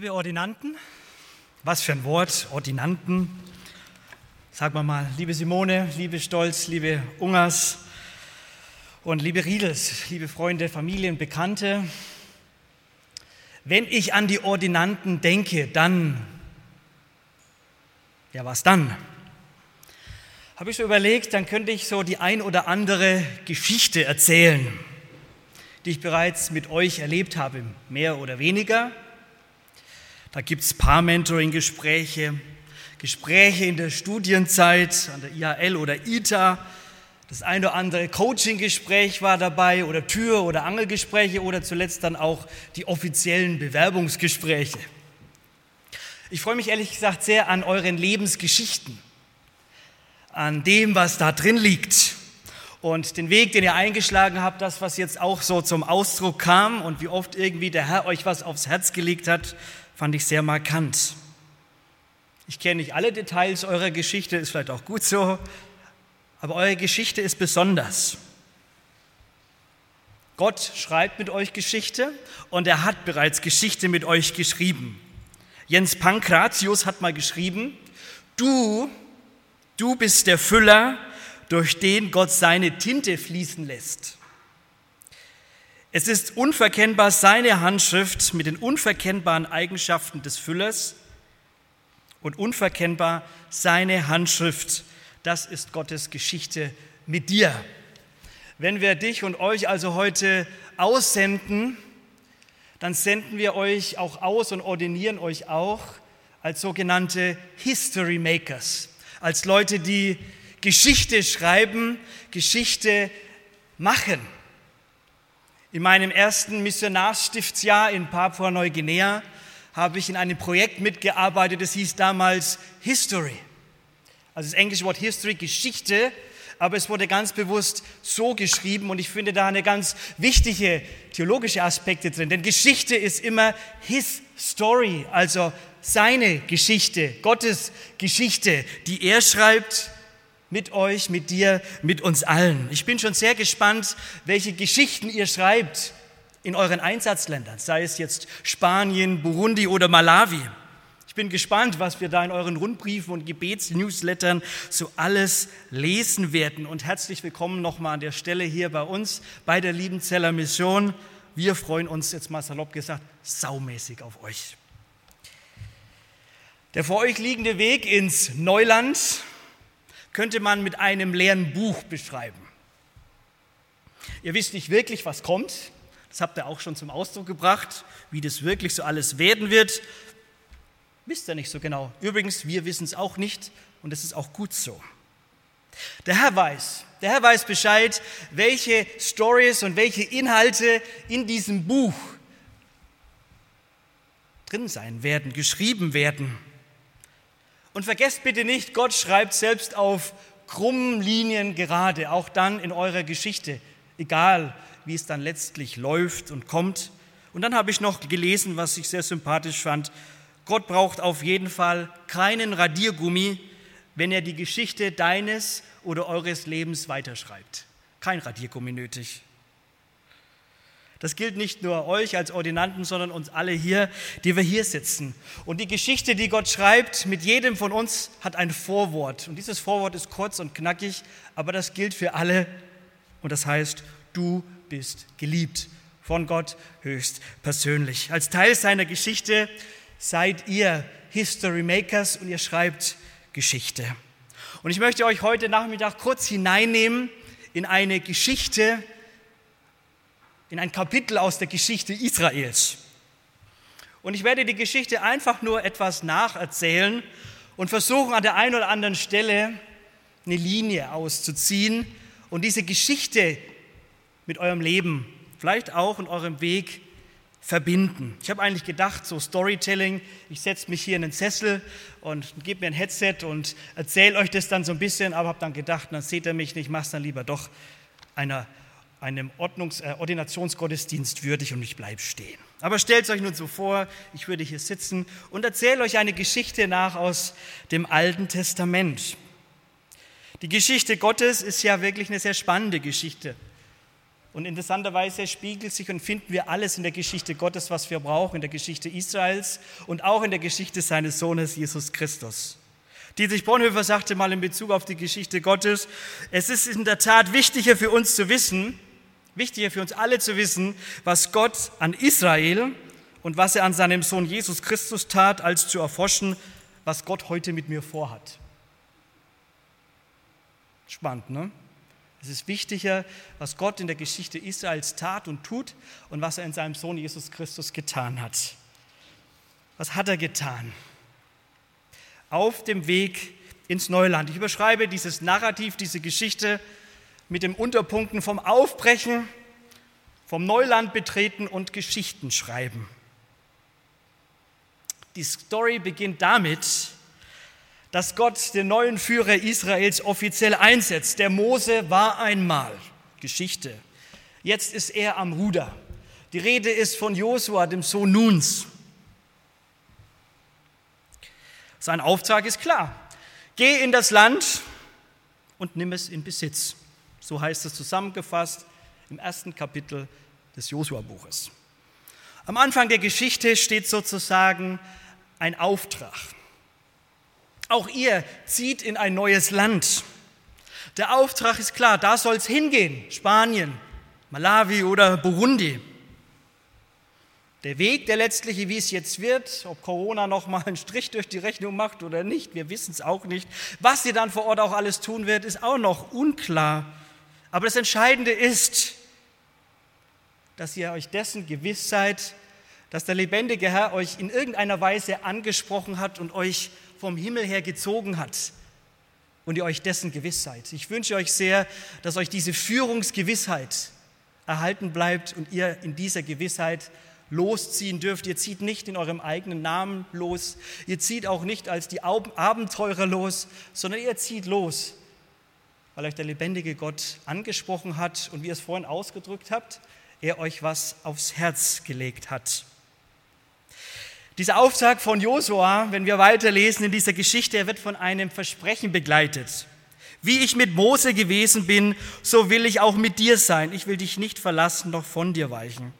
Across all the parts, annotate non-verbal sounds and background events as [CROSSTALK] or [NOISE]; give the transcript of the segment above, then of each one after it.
Liebe Ordinanten, was für ein Wort, Ordinanten. Sagen wir mal, liebe Simone, liebe Stolz, liebe Ungers und liebe Riedels, liebe Freunde, Familien, Bekannte. Wenn ich an die Ordinanten denke, dann, ja, was dann? Habe ich so überlegt, dann könnte ich so die ein oder andere Geschichte erzählen, die ich bereits mit euch erlebt habe, mehr oder weniger. Da gibt es Paar-Mentoring-Gespräche, Gespräche in der Studienzeit an der IHL oder ITA. Das eine oder andere Coaching-Gespräch war dabei oder Tür- oder Angelgespräche oder zuletzt dann auch die offiziellen Bewerbungsgespräche. Ich freue mich ehrlich gesagt sehr an euren Lebensgeschichten, an dem, was da drin liegt und den Weg, den ihr eingeschlagen habt, das, was jetzt auch so zum Ausdruck kam und wie oft irgendwie der Herr euch was aufs Herz gelegt hat, fand ich sehr markant. Ich kenne nicht alle Details eurer Geschichte, ist vielleicht auch gut so, aber eure Geschichte ist besonders. Gott schreibt mit euch Geschichte und er hat bereits Geschichte mit euch geschrieben. Jens Pankratius hat mal geschrieben, du, du bist der Füller, durch den Gott seine Tinte fließen lässt. Es ist unverkennbar seine Handschrift mit den unverkennbaren Eigenschaften des Füllers und unverkennbar seine Handschrift. Das ist Gottes Geschichte mit dir. Wenn wir dich und euch also heute aussenden, dann senden wir euch auch aus und ordinieren euch auch als sogenannte History Makers, als Leute, die Geschichte schreiben, Geschichte machen. In meinem ersten Missionarstiftsjahr in Papua-Neuguinea habe ich in einem Projekt mitgearbeitet, das hieß damals History. Also das englische Wort History, Geschichte, aber es wurde ganz bewusst so geschrieben und ich finde da eine ganz wichtige theologische Aspekte drin. Denn Geschichte ist immer His Story, also seine Geschichte, Gottes Geschichte, die er schreibt mit euch, mit dir, mit uns allen. Ich bin schon sehr gespannt, welche Geschichten ihr schreibt in euren Einsatzländern, sei es jetzt Spanien, Burundi oder Malawi. Ich bin gespannt, was wir da in euren Rundbriefen und Gebetsnewslettern so alles lesen werden. Und herzlich willkommen nochmal an der Stelle hier bei uns, bei der Liebenzeller Mission. Wir freuen uns, jetzt mal salopp gesagt, saumäßig auf euch. Der vor euch liegende Weg ins Neuland könnte man mit einem leeren Buch beschreiben. Ihr wisst nicht wirklich, was kommt. Das habt ihr auch schon zum Ausdruck gebracht, wie das wirklich so alles werden wird. Wisst ihr nicht so genau. Übrigens, wir wissen es auch nicht und es ist auch gut so. Der Herr weiß, der Herr weiß Bescheid, welche Stories und welche Inhalte in diesem Buch drin sein werden, geschrieben werden. Und vergesst bitte nicht, Gott schreibt selbst auf krummen Linien gerade, auch dann in eurer Geschichte, egal wie es dann letztlich läuft und kommt. Und dann habe ich noch gelesen, was ich sehr sympathisch fand. Gott braucht auf jeden Fall keinen Radiergummi, wenn er die Geschichte deines oder eures Lebens weiterschreibt. Kein Radiergummi nötig. Das gilt nicht nur euch als Ordinanten, sondern uns alle hier, die wir hier sitzen. Und die Geschichte, die Gott schreibt, mit jedem von uns hat ein Vorwort. Und dieses Vorwort ist kurz und knackig, aber das gilt für alle. Und das heißt, du bist geliebt von Gott höchst persönlich. Als Teil seiner Geschichte seid ihr History Makers und ihr schreibt Geschichte. Und ich möchte euch heute Nachmittag kurz hineinnehmen in eine Geschichte, in ein Kapitel aus der Geschichte Israels. Und ich werde die Geschichte einfach nur etwas nacherzählen und versuchen an der einen oder anderen Stelle eine Linie auszuziehen und diese Geschichte mit eurem Leben, vielleicht auch in eurem Weg verbinden. Ich habe eigentlich gedacht, so Storytelling, ich setze mich hier in den Sessel und gebe mir ein Headset und erzähle euch das dann so ein bisschen, aber habe dann gedacht, dann seht ihr mich nicht, mache es dann lieber doch einer, einem Ordnungs-, äh, Ordinationsgottesdienst würdig und ich bleibe stehen. Aber stellt euch nun so vor, ich würde hier sitzen und erzähle euch eine Geschichte nach aus dem Alten Testament. Die Geschichte Gottes ist ja wirklich eine sehr spannende Geschichte. Und interessanterweise spiegelt sich und finden wir alles in der Geschichte Gottes, was wir brauchen, in der Geschichte Israels und auch in der Geschichte seines Sohnes Jesus Christus. Dietrich Bonhoeffer sagte mal in Bezug auf die Geschichte Gottes, es ist in der Tat wichtiger für uns zu wissen, wichtiger für uns alle zu wissen, was Gott an Israel und was er an seinem Sohn Jesus Christus tat, als zu erforschen, was Gott heute mit mir vorhat. Spannend, ne? Es ist wichtiger, was Gott in der Geschichte Israels tat und tut und was er in seinem Sohn Jesus Christus getan hat. Was hat er getan? Auf dem Weg ins Neuland. Ich überschreibe dieses Narrativ, diese Geschichte mit den Unterpunkten vom Aufbrechen, vom Neuland betreten und Geschichten schreiben. Die Story beginnt damit, dass Gott den neuen Führer Israels offiziell einsetzt. Der Mose war einmal Geschichte. Jetzt ist er am Ruder. Die Rede ist von Josua, dem Sohn Nuns. Sein Auftrag ist klar. Geh in das Land und nimm es in Besitz. So heißt es zusammengefasst im ersten Kapitel des Josua-Buches. Am Anfang der Geschichte steht sozusagen ein Auftrag. Auch ihr zieht in ein neues Land. Der Auftrag ist klar, da soll es hingehen, Spanien, Malawi oder Burundi. Der Weg, der letztliche, wie es jetzt wird, ob Corona noch mal einen Strich durch die Rechnung macht oder nicht, wir wissen es auch nicht. Was sie dann vor Ort auch alles tun wird, ist auch noch unklar. Aber das Entscheidende ist, dass ihr euch dessen gewiss seid, dass der lebendige Herr euch in irgendeiner Weise angesprochen hat und euch vom Himmel her gezogen hat und ihr euch dessen gewiss seid. Ich wünsche euch sehr, dass euch diese Führungsgewissheit erhalten bleibt und ihr in dieser Gewissheit losziehen dürft. Ihr zieht nicht in eurem eigenen Namen los, ihr zieht auch nicht als die Abenteurer los, sondern ihr zieht los, weil euch der lebendige Gott angesprochen hat und wie ihr es vorhin ausgedrückt habt, er euch was aufs Herz gelegt hat. Dieser Auftrag von Josua, wenn wir weiterlesen in dieser Geschichte, er wird von einem Versprechen begleitet. Wie ich mit Mose gewesen bin, so will ich auch mit dir sein. Ich will dich nicht verlassen, noch von dir weichen.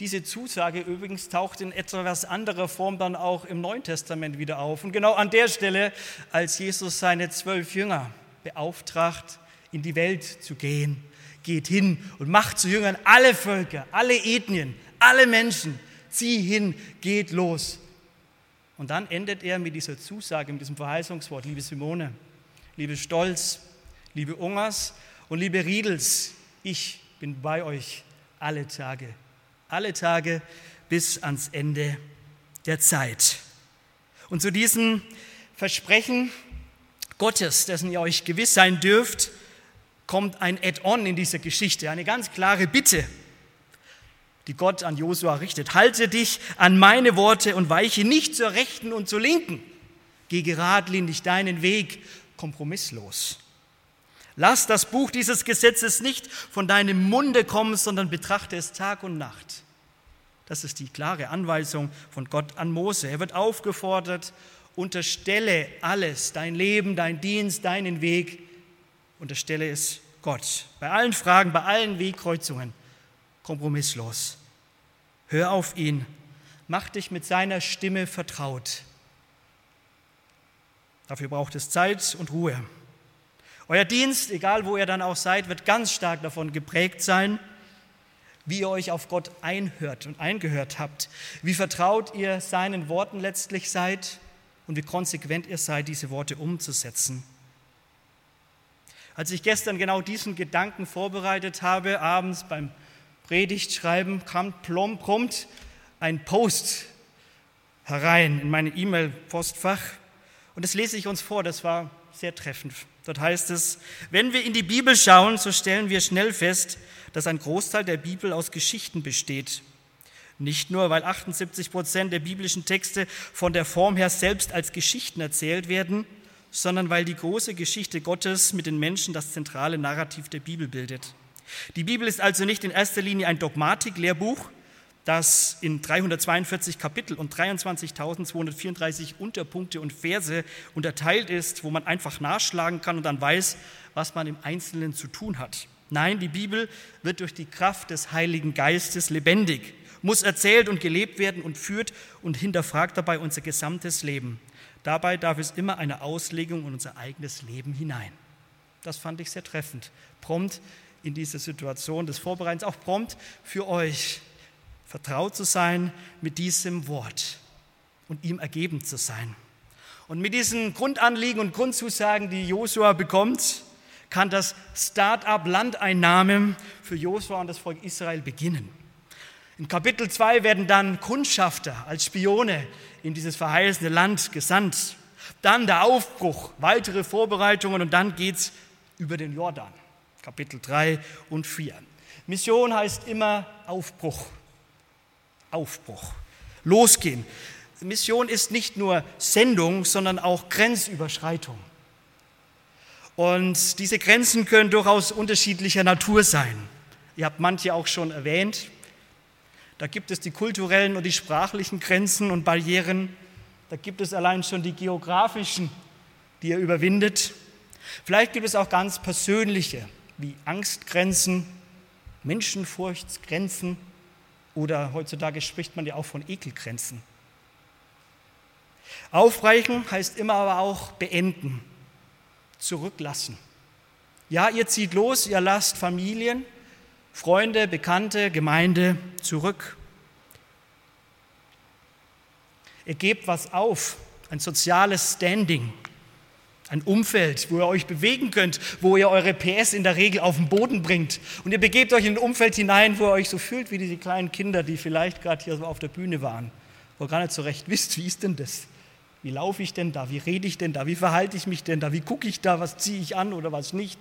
Diese Zusage übrigens taucht in etwas anderer Form dann auch im Neuen Testament wieder auf. Und genau an der Stelle, als Jesus seine zwölf Jünger beauftragt, in die Welt zu gehen, geht hin und macht zu Jüngern alle Völker, alle Ethnien, alle Menschen, zieh hin, geht los. Und dann endet er mit dieser Zusage, mit diesem Verheißungswort, liebe Simone, liebe Stolz, liebe Ungers und liebe Riedels, ich bin bei euch alle Tage, alle Tage bis ans Ende der Zeit. Und zu diesem Versprechen Gottes, dessen ihr euch gewiss sein dürft, kommt ein Add-on in dieser Geschichte, eine ganz klare Bitte die Gott an Josua richtet. Halte dich an meine Worte und weiche nicht zur Rechten und zur Linken. Geh geradlinig deinen Weg, kompromisslos. Lass das Buch dieses Gesetzes nicht von deinem Munde kommen, sondern betrachte es Tag und Nacht. Das ist die klare Anweisung von Gott an Mose. Er wird aufgefordert, unterstelle alles, dein Leben, dein Dienst, deinen Weg, unterstelle es Gott. Bei allen Fragen, bei allen Wegkreuzungen kompromisslos. Hör auf ihn, mach dich mit seiner Stimme vertraut. Dafür braucht es Zeit und Ruhe. Euer Dienst, egal wo ihr dann auch seid, wird ganz stark davon geprägt sein, wie ihr euch auf Gott einhört und eingehört habt, wie vertraut ihr seinen Worten letztlich seid und wie konsequent ihr seid, diese Worte umzusetzen. Als ich gestern genau diesen Gedanken vorbereitet habe, abends beim Predigt schreiben, kam prompt ein Post herein in meine E-Mail-Postfach. Und das lese ich uns vor, das war sehr treffend. Dort heißt es, wenn wir in die Bibel schauen, so stellen wir schnell fest, dass ein Großteil der Bibel aus Geschichten besteht. Nicht nur, weil 78 Prozent der biblischen Texte von der Form her selbst als Geschichten erzählt werden, sondern weil die große Geschichte Gottes mit den Menschen das zentrale Narrativ der Bibel bildet. Die Bibel ist also nicht in erster Linie ein Dogmatiklehrbuch, das in 342 Kapitel und 23.234 Unterpunkte und Verse unterteilt ist, wo man einfach nachschlagen kann und dann weiß, was man im Einzelnen zu tun hat. Nein, die Bibel wird durch die Kraft des Heiligen Geistes lebendig, muss erzählt und gelebt werden und führt und hinterfragt dabei unser gesamtes Leben. Dabei darf es immer eine Auslegung in unser eigenes Leben hinein. Das fand ich sehr treffend. Prompt in dieser Situation des Vorbereitens, auch prompt für euch, vertraut zu sein mit diesem Wort und ihm ergeben zu sein. Und mit diesen Grundanliegen und Grundzusagen, die Josua bekommt, kann das Start-up Landeinnahme für Josua und das Volk Israel beginnen. In Kapitel 2 werden dann Kundschafter als Spione in dieses verheißene Land gesandt. Dann der Aufbruch, weitere Vorbereitungen und dann geht es über den Jordan. Kapitel 3 und 4. Mission heißt immer Aufbruch. Aufbruch. Losgehen. Mission ist nicht nur Sendung, sondern auch Grenzüberschreitung. Und diese Grenzen können durchaus unterschiedlicher Natur sein. Ihr habt manche auch schon erwähnt. Da gibt es die kulturellen und die sprachlichen Grenzen und Barrieren. Da gibt es allein schon die geografischen, die ihr überwindet. Vielleicht gibt es auch ganz persönliche, wie Angstgrenzen, Menschenfurchtsgrenzen oder heutzutage spricht man ja auch von Ekelgrenzen. Aufreichen heißt immer aber auch beenden zurücklassen. Ja, ihr zieht los, ihr lasst Familien, Freunde, Bekannte, Gemeinde zurück. Ihr gebt was auf, ein soziales Standing, ein Umfeld, wo ihr euch bewegen könnt, wo ihr eure PS in der Regel auf den Boden bringt. Und ihr begebt euch in ein Umfeld hinein, wo ihr euch so fühlt wie diese kleinen Kinder, die vielleicht gerade hier so auf der Bühne waren, wo ihr gar nicht so recht wisst, wie ist denn das? Wie laufe ich denn da? Wie rede ich denn da? Wie verhalte ich mich denn da? Wie gucke ich da? Was ziehe ich an oder was nicht?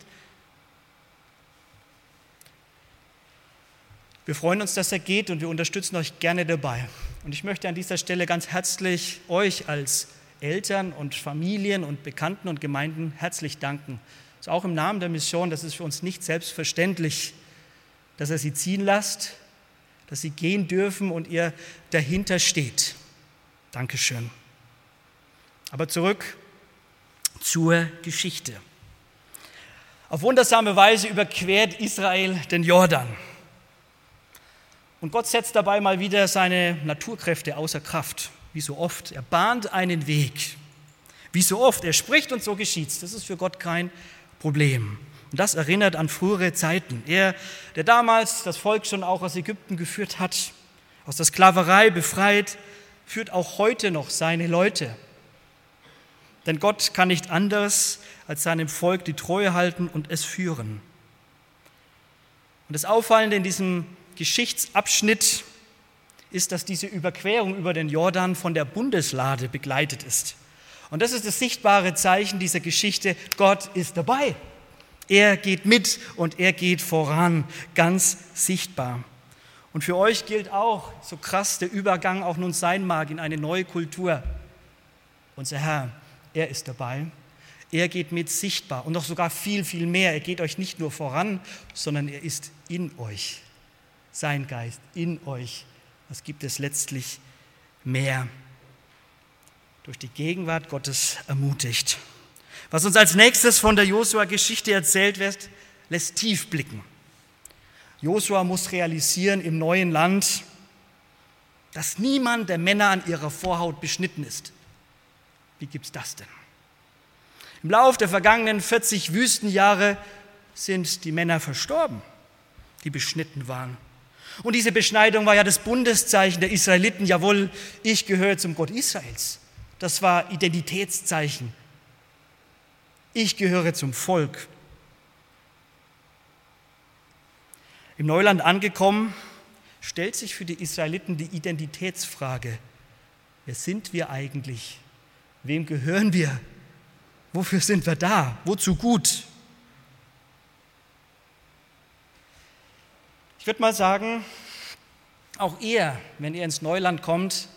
Wir freuen uns, dass er geht und wir unterstützen euch gerne dabei. Und ich möchte an dieser Stelle ganz herzlich euch als Eltern und Familien und Bekannten und Gemeinden herzlich danken. Also auch im Namen der Mission, das ist für uns nicht selbstverständlich, dass er sie ziehen lasst, dass sie gehen dürfen und ihr dahinter steht. Dankeschön. Aber zurück zur Geschichte. Auf wundersame Weise überquert Israel den Jordan. Und Gott setzt dabei mal wieder seine Naturkräfte außer Kraft, wie so oft. Er bahnt einen Weg, wie so oft. Er spricht und so geschieht's. Das ist für Gott kein Problem. Und das erinnert an frühere Zeiten. Er, der damals das Volk schon auch aus Ägypten geführt hat, aus der Sklaverei befreit, führt auch heute noch seine Leute denn Gott kann nicht anders als seinem Volk die Treue halten und es führen. Und das Auffallende in diesem Geschichtsabschnitt ist, dass diese Überquerung über den Jordan von der Bundeslade begleitet ist. Und das ist das sichtbare Zeichen dieser Geschichte. Gott ist dabei. Er geht mit und er geht voran, ganz sichtbar. Und für euch gilt auch, so krass der Übergang auch nun sein mag in eine neue Kultur, unser Herr er ist dabei. Er geht mit sichtbar und noch sogar viel, viel mehr. Er geht euch nicht nur voran, sondern er ist in euch. Sein Geist in euch. Was gibt es letztlich mehr? Durch die Gegenwart Gottes ermutigt. Was uns als nächstes von der Josua-Geschichte erzählt wird, lässt tief blicken. Josua muss realisieren im neuen Land, dass niemand der Männer an ihrer Vorhaut beschnitten ist. Wie gibt es das denn? Im Lauf der vergangenen 40 Wüstenjahre sind die Männer verstorben, die beschnitten waren. Und diese Beschneidung war ja das Bundeszeichen der Israeliten. Jawohl, ich gehöre zum Gott Israels. Das war Identitätszeichen. Ich gehöre zum Volk. Im Neuland angekommen, stellt sich für die Israeliten die Identitätsfrage. Wer sind wir eigentlich? Wem gehören wir? Wofür sind wir da? Wozu gut? Ich würde mal sagen, Auch ihr, wenn ihr ins Neuland kommt,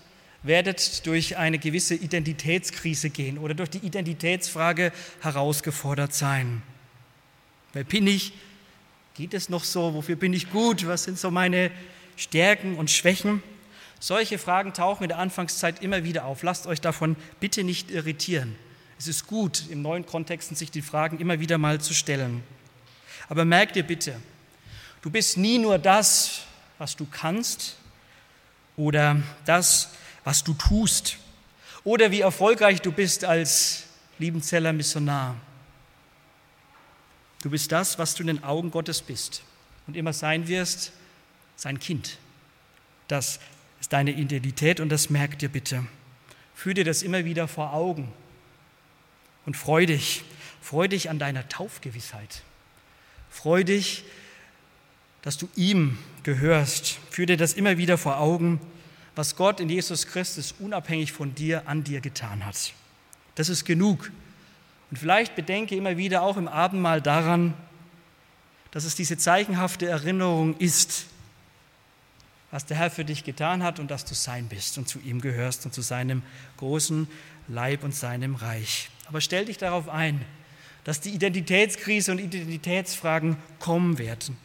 werdet durch eine gewisse Identitätskrise gehen oder durch die Identitätsfrage herausgefordert sein. Wer bin ich? Geht es noch so? Wofür bin ich gut? Was sind so meine Stärken und Schwächen? Solche Fragen tauchen in der Anfangszeit immer wieder auf. Lasst euch davon bitte nicht irritieren. Es ist gut, in neuen Kontexten sich die Fragen immer wieder mal zu stellen. Aber merkt dir bitte, du bist nie nur das, was du kannst oder das, was du tust oder wie erfolgreich du bist als Liebenzeller Missionar. Du bist das, was du in den Augen Gottes bist und immer sein wirst, sein Kind. Das ist deine Identität und das merk dir bitte. Führ dir das immer wieder vor Augen und freu dich. Freu dich an deiner Taufgewissheit. Freu dich, dass du ihm gehörst. Führ dir das immer wieder vor Augen, was Gott in Jesus Christus unabhängig von dir an dir getan hat. Das ist genug. Und vielleicht bedenke immer wieder auch im Abendmahl daran, dass es diese zeichenhafte Erinnerung ist, was der Herr für dich getan hat und dass du sein bist und zu ihm gehörst und zu seinem großen Leib und seinem Reich. Aber stell dich darauf ein, dass die Identitätskrise und Identitätsfragen kommen werden.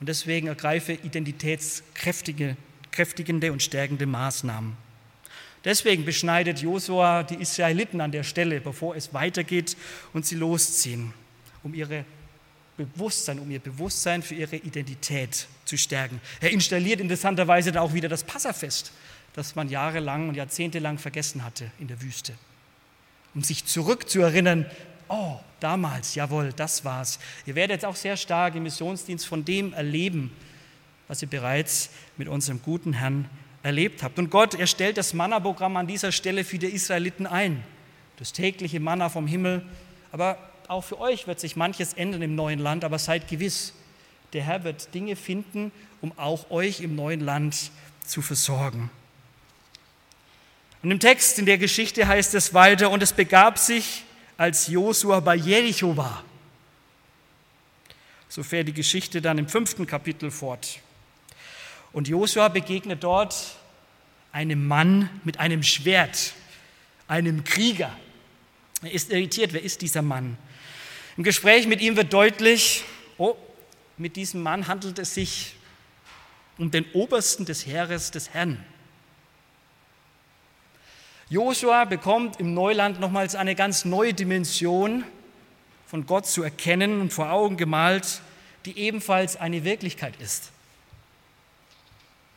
Und deswegen ergreife identitätskräftigende und stärkende Maßnahmen. Deswegen beschneidet Josua die Israeliten an der Stelle, bevor es weitergeht und sie losziehen, um ihre Bewusstsein, um ihr Bewusstsein für ihre Identität zu stärken. Er installiert interessanterweise dann auch wieder das Passafest, das man jahrelang und jahrzehntelang vergessen hatte in der Wüste. Um sich zurückzuerinnern, oh, damals, jawohl, das war's. Ihr werdet jetzt auch sehr stark im Missionsdienst von dem erleben, was ihr bereits mit unserem guten Herrn erlebt habt. Und Gott, er stellt das Manna-Programm an dieser Stelle für die Israeliten ein. Das tägliche Manna vom Himmel. Aber auch für euch wird sich manches ändern im neuen Land, aber seid gewiss, der Herr wird Dinge finden, um auch euch im neuen Land zu versorgen. Und im Text in der Geschichte heißt es weiter, und es begab sich, als Josua bei Jericho war. So fährt die Geschichte dann im fünften Kapitel fort. Und Josua begegnet dort einem Mann mit einem Schwert, einem Krieger. Er ist irritiert, wer ist dieser Mann? Im Gespräch mit ihm wird deutlich, oh, mit diesem Mann handelt es sich um den Obersten des Heeres des Herrn. Josua bekommt im Neuland nochmals eine ganz neue Dimension von Gott zu erkennen und vor Augen gemalt, die ebenfalls eine Wirklichkeit ist.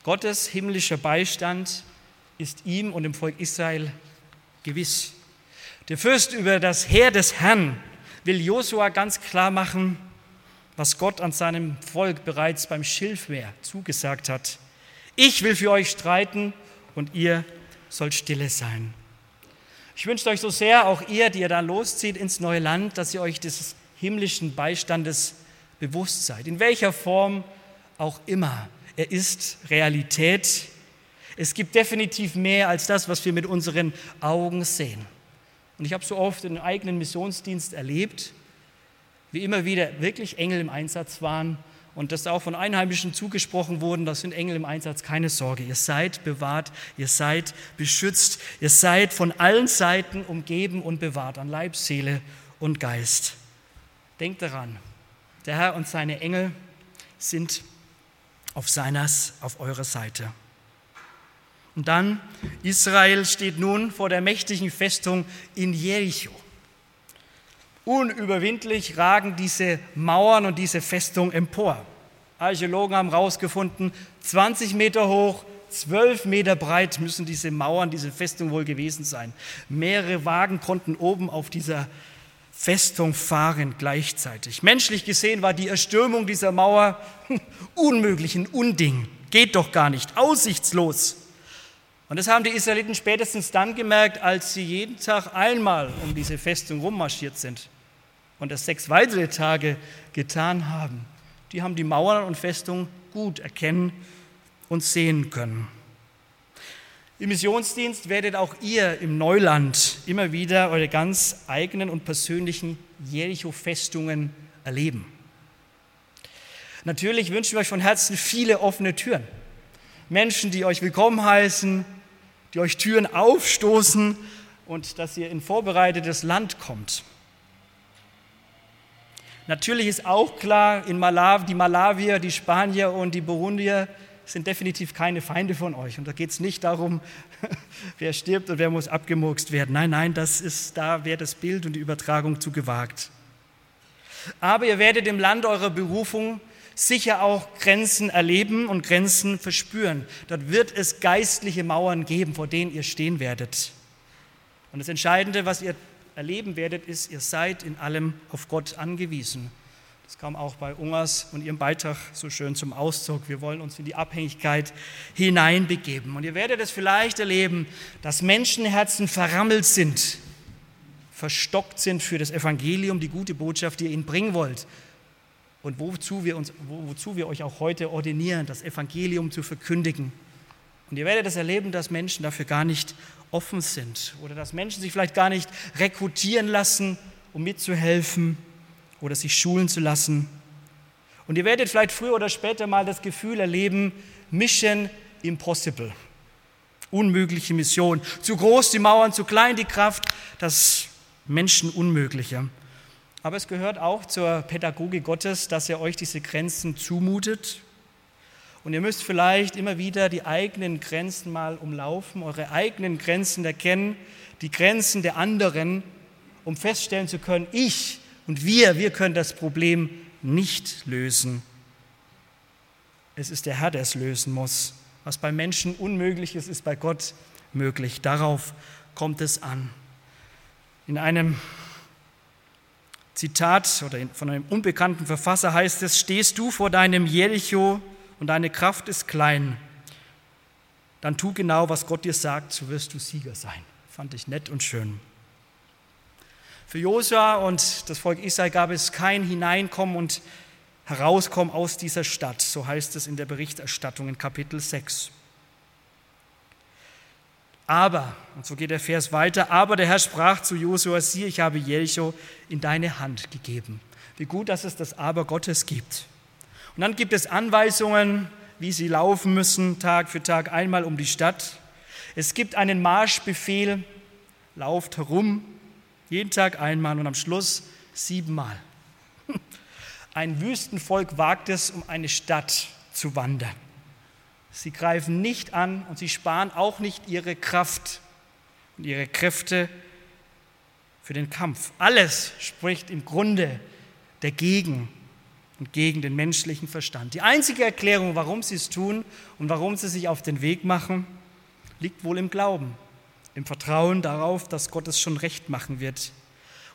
Gottes himmlischer Beistand ist ihm und dem Volk Israel gewiss. Der Fürst über das Heer des Herrn will Josua ganz klar machen, was Gott an seinem Volk bereits beim Schilfmeer zugesagt hat. Ich will für euch streiten und ihr sollt stille sein. Ich wünsche euch so sehr, auch ihr, die ihr da loszieht ins neue Land, dass ihr euch des himmlischen Beistandes bewusst seid, in welcher Form auch immer. Er ist Realität. Es gibt definitiv mehr als das, was wir mit unseren Augen sehen. Und ich habe so oft in eigenen Missionsdienst erlebt, wie immer wieder wirklich Engel im Einsatz waren und dass auch von Einheimischen zugesprochen wurden, das sind Engel im Einsatz, keine Sorge, ihr seid bewahrt, ihr seid beschützt, ihr seid von allen Seiten umgeben und bewahrt an Leib, Seele und Geist. Denkt daran, der Herr und seine Engel sind auf, seines, auf eurer Seite. Und dann, Israel steht nun vor der mächtigen Festung in Jericho. Unüberwindlich ragen diese Mauern und diese Festung empor. Archäologen haben herausgefunden, 20 Meter hoch, 12 Meter breit müssen diese Mauern, diese Festung wohl gewesen sein. Mehrere Wagen konnten oben auf dieser Festung fahren gleichzeitig. Menschlich gesehen war die Erstürmung dieser Mauer [LAUGHS] unmöglich, ein Unding. Geht doch gar nicht, aussichtslos. Und das haben die Israeliten spätestens dann gemerkt, als sie jeden Tag einmal um diese Festung rummarschiert sind und das sechs weitere Tage getan haben. Die haben die Mauern und Festung gut erkennen und sehen können. Im Missionsdienst werdet auch ihr im Neuland immer wieder eure ganz eigenen und persönlichen Jericho-Festungen erleben. Natürlich wünschen wir euch von Herzen viele offene Türen Menschen, die euch willkommen heißen, die euch Türen aufstoßen und dass ihr in vorbereitetes Land kommt. Natürlich ist auch klar, in Malawi, die Malawier, die Spanier und die Burundier sind definitiv keine Feinde von euch. Und da geht es nicht darum, [LAUGHS] wer stirbt und wer muss abgemurkst werden. Nein, nein, das ist, da wäre das Bild und die Übertragung zu gewagt. Aber ihr werdet im Land eurer Berufung sicher auch Grenzen erleben und Grenzen verspüren. Dort wird es geistliche Mauern geben, vor denen ihr stehen werdet. Und das Entscheidende, was ihr erleben werdet, ist, ihr seid in allem auf Gott angewiesen. Das kam auch bei Ungers und ihrem Beitrag so schön zum Ausdruck. Wir wollen uns in die Abhängigkeit hineinbegeben. Und ihr werdet es vielleicht erleben, dass Menschenherzen verrammelt sind, verstockt sind für das Evangelium, die gute Botschaft, die ihr ihnen bringen wollt. Und wozu wir, uns, wozu wir euch auch heute ordinieren, das Evangelium zu verkündigen. Und ihr werdet es erleben, dass Menschen dafür gar nicht offen sind oder dass Menschen sich vielleicht gar nicht rekrutieren lassen, um mitzuhelfen oder sich schulen zu lassen. Und ihr werdet vielleicht früher oder später mal das Gefühl erleben, Mission Impossible. Unmögliche Mission. Zu groß die Mauern, zu klein die Kraft, das Menschenunmögliche. Aber es gehört auch zur Pädagogik Gottes, dass er euch diese Grenzen zumutet. Und ihr müsst vielleicht immer wieder die eigenen Grenzen mal umlaufen, eure eigenen Grenzen erkennen, die Grenzen der anderen, um feststellen zu können, ich und wir, wir können das Problem nicht lösen. Es ist der Herr, der es lösen muss. Was bei Menschen unmöglich ist, ist bei Gott möglich. Darauf kommt es an. In einem Zitat oder von einem unbekannten Verfasser heißt es, stehst du vor deinem Jericho und deine Kraft ist klein, dann tu genau, was Gott dir sagt, so wirst du Sieger sein. Fand ich nett und schön. Für Josua und das Volk Israel gab es kein Hineinkommen und Herauskommen aus dieser Stadt, so heißt es in der Berichterstattung in Kapitel 6. Aber, und so geht der Vers weiter, aber der Herr sprach zu Josua, siehe, ich habe Jericho in deine Hand gegeben. Wie gut, dass es das Aber Gottes gibt. Und dann gibt es Anweisungen, wie sie laufen müssen, Tag für Tag einmal um die Stadt. Es gibt einen Marschbefehl, lauft herum, jeden Tag einmal und am Schluss siebenmal. [LAUGHS] Ein Wüstenvolk wagt es, um eine Stadt zu wandern. Sie greifen nicht an und sie sparen auch nicht ihre Kraft und ihre Kräfte für den Kampf. Alles spricht im Grunde dagegen und gegen den menschlichen Verstand. Die einzige Erklärung, warum sie es tun und warum sie sich auf den Weg machen, liegt wohl im Glauben im Vertrauen darauf, dass Gott es schon recht machen wird.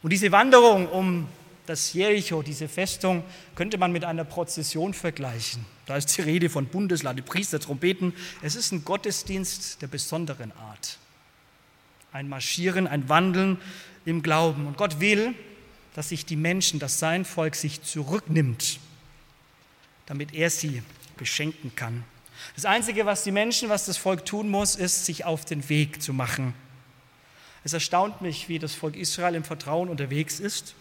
Und diese Wanderung um das Jericho, diese Festung, könnte man mit einer Prozession vergleichen. Da ist die Rede von Bundeslade, Priester, Trompeten. Es ist ein Gottesdienst der besonderen Art. Ein Marschieren, ein Wandeln im Glauben. Und Gott will, dass sich die Menschen, dass sein Volk sich zurücknimmt, damit er sie beschenken kann. Das Einzige, was die Menschen, was das Volk tun muss, ist, sich auf den Weg zu machen. Es erstaunt mich, wie das Volk Israel im Vertrauen unterwegs ist,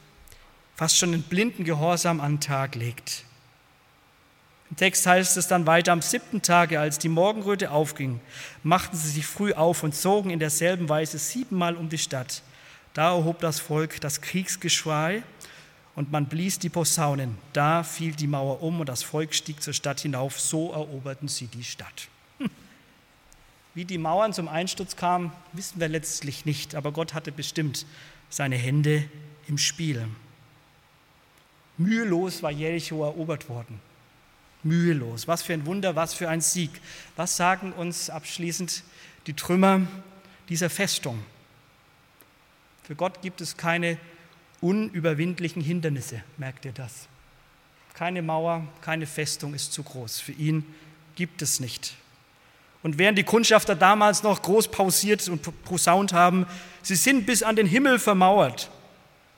fast schon den blinden Gehorsam an den Tag legt. Im Text heißt es dann weiter, am siebten Tage, als die Morgenröte aufging, machten sie sich früh auf und zogen in derselben Weise siebenmal um die Stadt. Da erhob das Volk das Kriegsgeschrei und man blies die Posaunen. Da fiel die Mauer um und das Volk stieg zur Stadt hinauf. So eroberten sie die Stadt. Hm. Wie die Mauern zum Einsturz kamen, wissen wir letztlich nicht, aber Gott hatte bestimmt seine Hände im Spiel. Mühelos war Jericho erobert worden. Mühelos. Was für ein Wunder, was für ein Sieg. Was sagen uns abschließend die Trümmer dieser Festung? Für Gott gibt es keine unüberwindlichen Hindernisse. Merkt ihr das? Keine Mauer, keine Festung ist zu groß. Für ihn gibt es nicht. Und während die Kundschafter damals noch groß pausiert und posaunt haben, sie sind bis an den Himmel vermauert.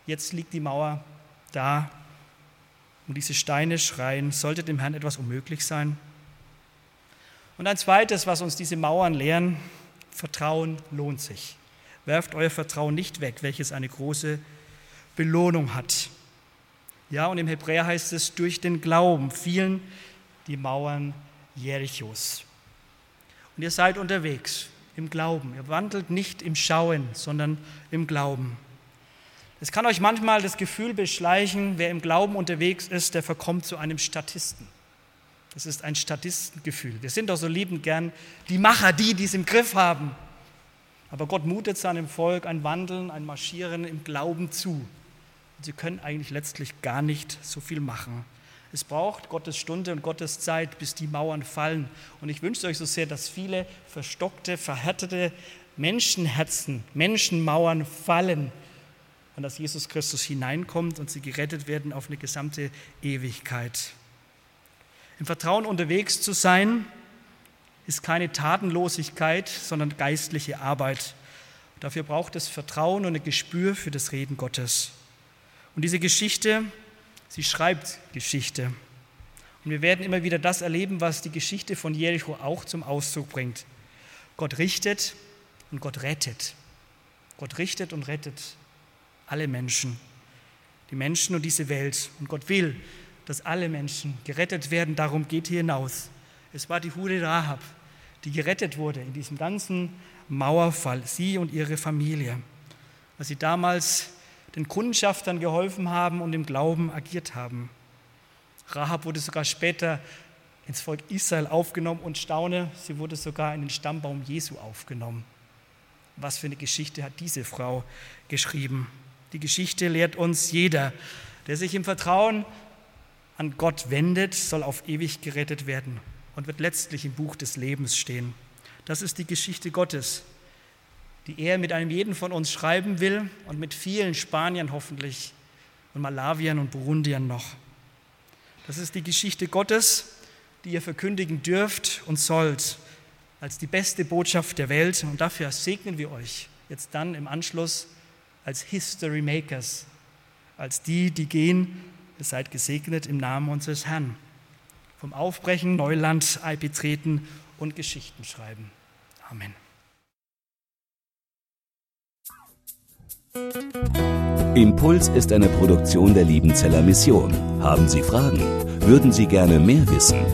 Jetzt liegt die Mauer da und diese Steine schreien, sollte dem Herrn etwas unmöglich sein? Und ein zweites, was uns diese Mauern lehren, Vertrauen lohnt sich. Werft euer Vertrauen nicht weg, welches eine große Belohnung hat. Ja, und im Hebräer heißt es, durch den Glauben fielen die Mauern Jerichos. Und ihr seid unterwegs im Glauben. Ihr wandelt nicht im Schauen, sondern im Glauben. Es kann euch manchmal das Gefühl beschleichen, wer im Glauben unterwegs ist, der verkommt zu einem Statisten. Das ist ein Statistengefühl. Wir sind doch so liebend gern die Macher, die, die es im Griff haben. Aber Gott mutet seinem Volk ein Wandeln, ein Marschieren im Glauben zu. Und sie können eigentlich letztlich gar nicht so viel machen. Es braucht Gottes Stunde und Gottes Zeit, bis die Mauern fallen. Und ich wünsche euch so sehr, dass viele verstockte, verhärtete Menschenherzen, Menschenmauern fallen und dass Jesus Christus hineinkommt und sie gerettet werden auf eine gesamte Ewigkeit. Im Vertrauen unterwegs zu sein, ist keine Tatenlosigkeit, sondern geistliche Arbeit. Dafür braucht es Vertrauen und ein Gespür für das Reden Gottes. Und diese Geschichte Sie schreibt Geschichte. Und wir werden immer wieder das erleben, was die Geschichte von Jericho auch zum Ausdruck bringt. Gott richtet und Gott rettet. Gott richtet und rettet alle Menschen, die Menschen und diese Welt. Und Gott will, dass alle Menschen gerettet werden. Darum geht hier hinaus. Es war die Hure Rahab, die gerettet wurde in diesem ganzen Mauerfall, sie und ihre Familie, weil sie damals den Kundschaftern geholfen haben und im Glauben agiert haben. Rahab wurde sogar später ins Volk Israel aufgenommen und staune, sie wurde sogar in den Stammbaum Jesu aufgenommen. Was für eine Geschichte hat diese Frau geschrieben? Die Geschichte lehrt uns, jeder, der sich im Vertrauen an Gott wendet, soll auf ewig gerettet werden und wird letztlich im Buch des Lebens stehen. Das ist die Geschichte Gottes die er mit einem jeden von uns schreiben will und mit vielen Spaniern hoffentlich und Malawiern und Burundiern noch. Das ist die Geschichte Gottes, die ihr verkündigen dürft und sollt als die beste Botschaft der Welt. Und dafür segnen wir euch jetzt dann im Anschluss als History Makers, als die, die gehen. Ihr seid gesegnet im Namen unseres Herrn. Vom Aufbrechen, Neuland betreten und Geschichten schreiben. Amen. Impuls ist eine Produktion der Liebenzeller Mission. Haben Sie Fragen? Würden Sie gerne mehr wissen?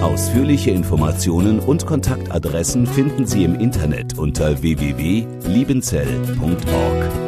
Ausführliche Informationen und Kontaktadressen finden Sie im Internet unter www.liebenzell.org.